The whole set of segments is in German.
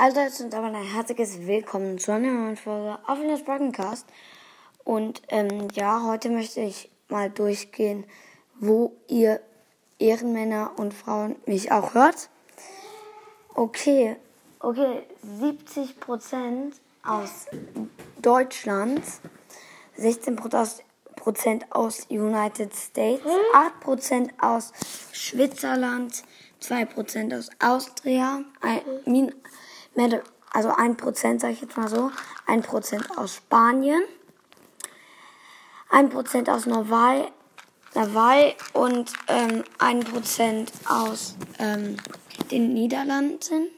Hallo Leute und aber ein herzliches Willkommen zu einer neuen Folge auf das Broadcast. Und ähm, ja, heute möchte ich mal durchgehen, wo ihr Ehrenmänner und Frauen mich auch hört. Okay, okay, 70 Prozent aus Deutschland, 16 Prozent aus United States, 8 Prozent aus Schwitzerland, 2 Prozent aus Austria, ein, also 1 Prozent, sage ich jetzt mal so, 1 Prozent aus Spanien, 1 Prozent aus Norway, und ähm, 1% aus ähm, den Niederlanden,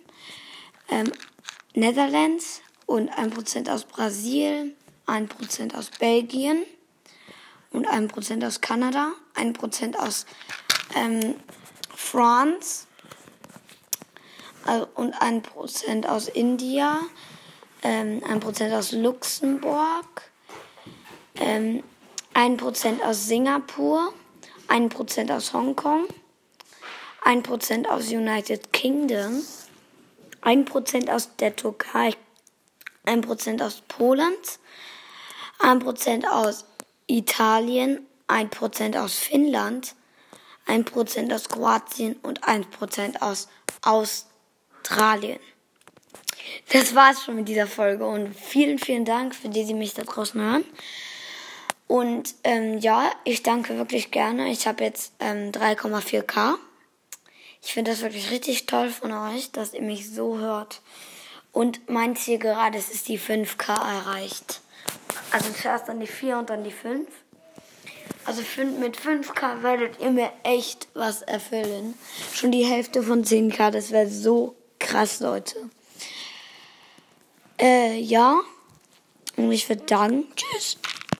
ähm, Netherlands und 1% aus Brasilien, 1% aus Belgien und 1% aus Kanada, 1% aus ähm, France und 1% aus India, ähm, 1% aus Luxemburg, ähm, 1% aus Singapur, 1% aus Hongkong, 1% aus United Kingdom, 1% aus der Türkei, 1% aus Polen, 1% aus Italien, 1% aus Finnland, 1% aus Kroatien und 1% aus Australien. Das war's schon mit dieser Folge und vielen, vielen Dank für die, die mich da draußen hören. Und ähm, ja, ich danke wirklich gerne. Ich habe jetzt ähm, 3,4k. Ich finde das wirklich richtig toll von euch, dass ihr mich so hört. Und mein Ziel gerade ist, ist die 5k erreicht. Also zuerst dann die 4 und dann die 5. Also mit 5k werdet ihr mir echt was erfüllen. Schon die Hälfte von 10k, das wäre so krass, Leute. Äh, ja. Und ich würde dann. Tschüss.